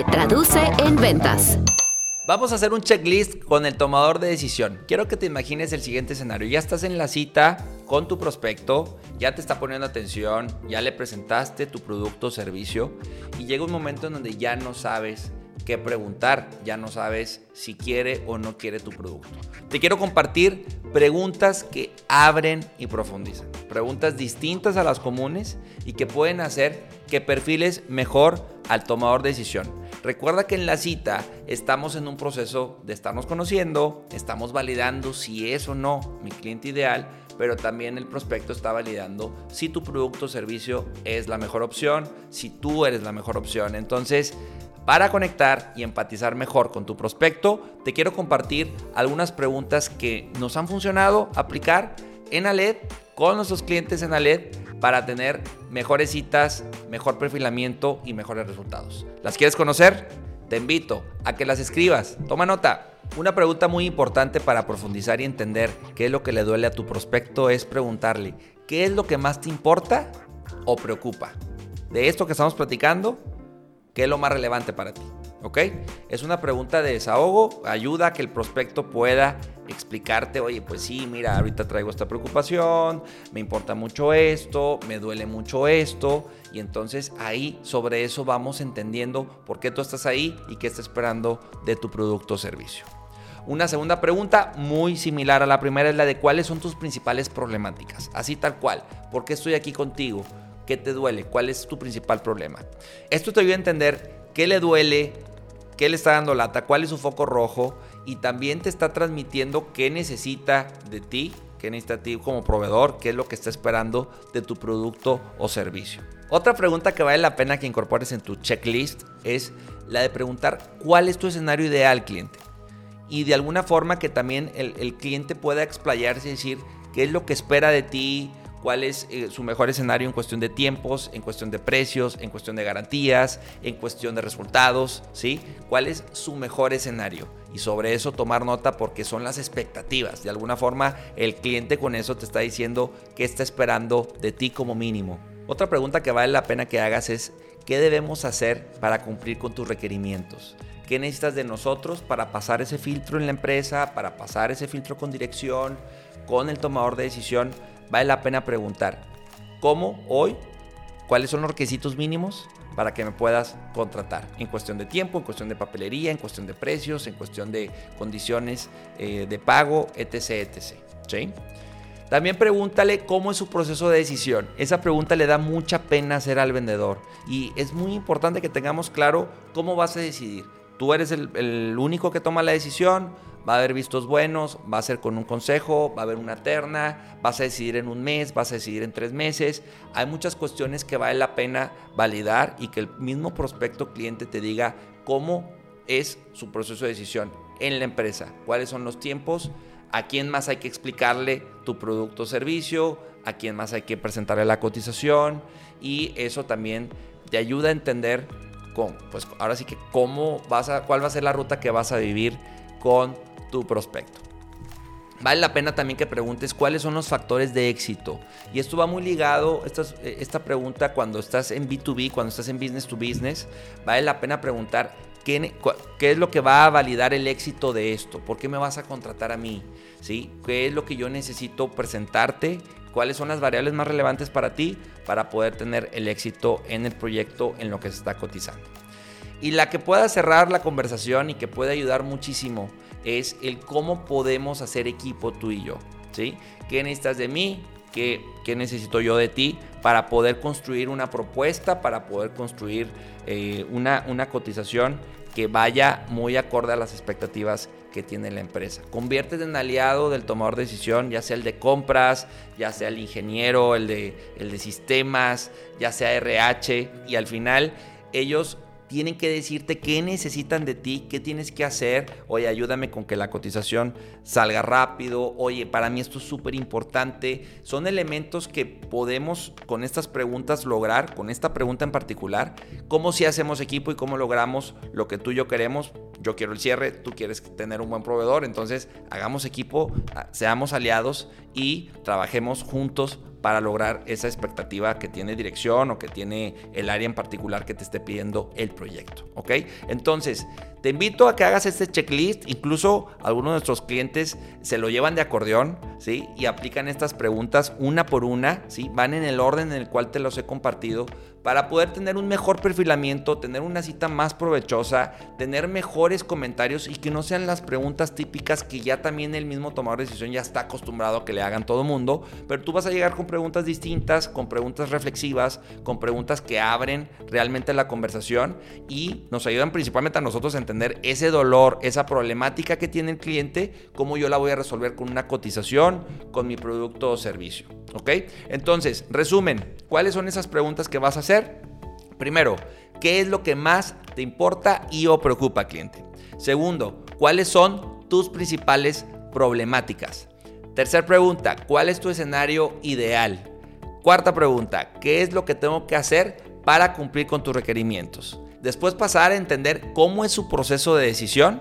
traduce en ventas. Vamos a hacer un checklist con el tomador de decisión. Quiero que te imagines el siguiente escenario. Ya estás en la cita con tu prospecto, ya te está poniendo atención, ya le presentaste tu producto o servicio y llega un momento en donde ya no sabes qué preguntar, ya no sabes si quiere o no quiere tu producto. Te quiero compartir preguntas que abren y profundizan, preguntas distintas a las comunes y que pueden hacer que perfiles mejor al tomador de decisión. Recuerda que en la cita estamos en un proceso de estarnos conociendo, estamos validando si es o no mi cliente ideal, pero también el prospecto está validando si tu producto o servicio es la mejor opción, si tú eres la mejor opción. Entonces, para conectar y empatizar mejor con tu prospecto, te quiero compartir algunas preguntas que nos han funcionado aplicar en Aled con nuestros clientes en Aled para tener mejores citas, mejor perfilamiento y mejores resultados. ¿Las quieres conocer? Te invito a que las escribas. Toma nota. Una pregunta muy importante para profundizar y entender qué es lo que le duele a tu prospecto es preguntarle, ¿qué es lo que más te importa o preocupa? De esto que estamos platicando, ¿Qué es lo más relevante para ti? ¿Ok? Es una pregunta de desahogo, ayuda a que el prospecto pueda explicarte, oye, pues sí, mira, ahorita traigo esta preocupación, me importa mucho esto, me duele mucho esto, y entonces ahí sobre eso vamos entendiendo por qué tú estás ahí y qué estás esperando de tu producto o servicio. Una segunda pregunta muy similar a la primera es la de cuáles son tus principales problemáticas, así tal cual, ¿por qué estoy aquí contigo? ¿Qué te duele? ¿Cuál es tu principal problema? Esto te ayuda a entender qué le duele, qué le está dando lata, cuál es su foco rojo y también te está transmitiendo qué necesita de ti, qué necesita de ti como proveedor, qué es lo que está esperando de tu producto o servicio. Otra pregunta que vale la pena que incorpores en tu checklist es la de preguntar cuál es tu escenario ideal, cliente. Y de alguna forma que también el, el cliente pueda explayarse y decir qué es lo que espera de ti, cuál es eh, su mejor escenario en cuestión de tiempos, en cuestión de precios, en cuestión de garantías, en cuestión de resultados, ¿sí? ¿Cuál es su mejor escenario? Y sobre eso tomar nota porque son las expectativas. De alguna forma el cliente con eso te está diciendo qué está esperando de ti como mínimo. Otra pregunta que vale la pena que hagas es, ¿qué debemos hacer para cumplir con tus requerimientos? ¿Qué necesitas de nosotros para pasar ese filtro en la empresa, para pasar ese filtro con dirección, con el tomador de decisión? Vale la pena preguntar, ¿cómo hoy? ¿Cuáles son los requisitos mínimos para que me puedas contratar? En cuestión de tiempo, en cuestión de papelería, en cuestión de precios, en cuestión de condiciones eh, de pago, etc. etc. También pregúntale cómo es su proceso de decisión. Esa pregunta le da mucha pena hacer al vendedor y es muy importante que tengamos claro cómo vas a decidir. Tú eres el único que toma la decisión va a haber vistos buenos, va a ser con un consejo, va a haber una terna, vas a decidir en un mes, vas a decidir en tres meses. Hay muchas cuestiones que vale la pena validar y que el mismo prospecto cliente te diga cómo es su proceso de decisión en la empresa, cuáles son los tiempos, a quién más hay que explicarle tu producto o servicio, a quién más hay que presentarle la cotización y eso también te ayuda a entender con, pues ahora sí que cómo vas a, cuál va a ser la ruta que vas a vivir con tu prospecto. Vale la pena también que preguntes cuáles son los factores de éxito. Y esto va muy ligado, esta, esta pregunta cuando estás en B2B, cuando estás en business to business, vale la pena preguntar qué, qué es lo que va a validar el éxito de esto, por qué me vas a contratar a mí, ¿Sí? qué es lo que yo necesito presentarte, cuáles son las variables más relevantes para ti para poder tener el éxito en el proyecto en lo que se está cotizando. Y la que pueda cerrar la conversación y que puede ayudar muchísimo es el cómo podemos hacer equipo tú y yo. ¿sí? ¿Qué necesitas de mí? ¿Qué, ¿Qué, necesito yo de ti para poder construir una propuesta, para poder construir eh, una, una cotización que vaya muy acorde a las expectativas que tiene la empresa. Conviertes en aliado del tomador de decisión, ya sea el de compras, ya sea el ingeniero, el de, el de sistemas, ya sea RH, y al final ellos tienen que decirte qué necesitan de ti, qué tienes que hacer. Oye, ayúdame con que la cotización salga rápido. Oye, para mí esto es súper importante. Son elementos que podemos con estas preguntas lograr, con esta pregunta en particular, cómo si hacemos equipo y cómo logramos lo que tú y yo queremos. Yo quiero el cierre, tú quieres tener un buen proveedor, entonces hagamos equipo, seamos aliados y trabajemos juntos para lograr esa expectativa que tiene dirección o que tiene el área en particular que te esté pidiendo el proyecto. ¿Ok? Entonces, te invito a que hagas este checklist. Incluso algunos de nuestros clientes se lo llevan de acordeón, ¿sí? Y aplican estas preguntas una por una, ¿sí? Van en el orden en el cual te los he compartido para poder tener un mejor perfilamiento, tener una cita más provechosa, tener mejores comentarios y que no sean las preguntas típicas que ya también el mismo tomador de decisión ya está acostumbrado a que le hagan todo mundo, pero tú vas a llegar con preguntas distintas, con preguntas reflexivas, con preguntas que abren realmente la conversación y nos ayudan principalmente a nosotros a ese dolor, esa problemática que tiene el cliente, cómo yo la voy a resolver con una cotización, con mi producto o servicio. ¿Ok? Entonces, resumen, ¿cuáles son esas preguntas que vas a hacer? Primero, ¿qué es lo que más te importa y o preocupa, cliente? Segundo, ¿cuáles son tus principales problemáticas? Tercer pregunta, ¿cuál es tu escenario ideal? Cuarta pregunta, ¿qué es lo que tengo que hacer para cumplir con tus requerimientos? Después pasar a entender cómo es su proceso de decisión,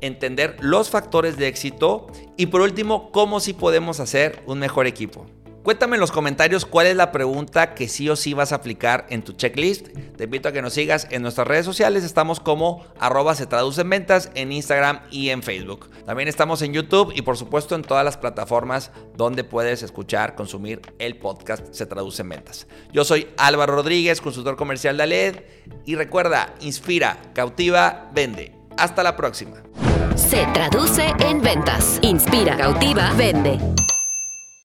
entender los factores de éxito y por último, cómo sí podemos hacer un mejor equipo. Cuéntame en los comentarios cuál es la pregunta que sí o sí vas a aplicar en tu checklist. Te invito a que nos sigas en nuestras redes sociales. Estamos como arroba se traduce en ventas en Instagram y en Facebook. También estamos en YouTube y por supuesto en todas las plataformas donde puedes escuchar, consumir el podcast Se traduce en ventas. Yo soy Álvaro Rodríguez, consultor comercial de ALED. Y recuerda, inspira, cautiva, vende. Hasta la próxima. Se traduce en ventas. Inspira, cautiva, vende.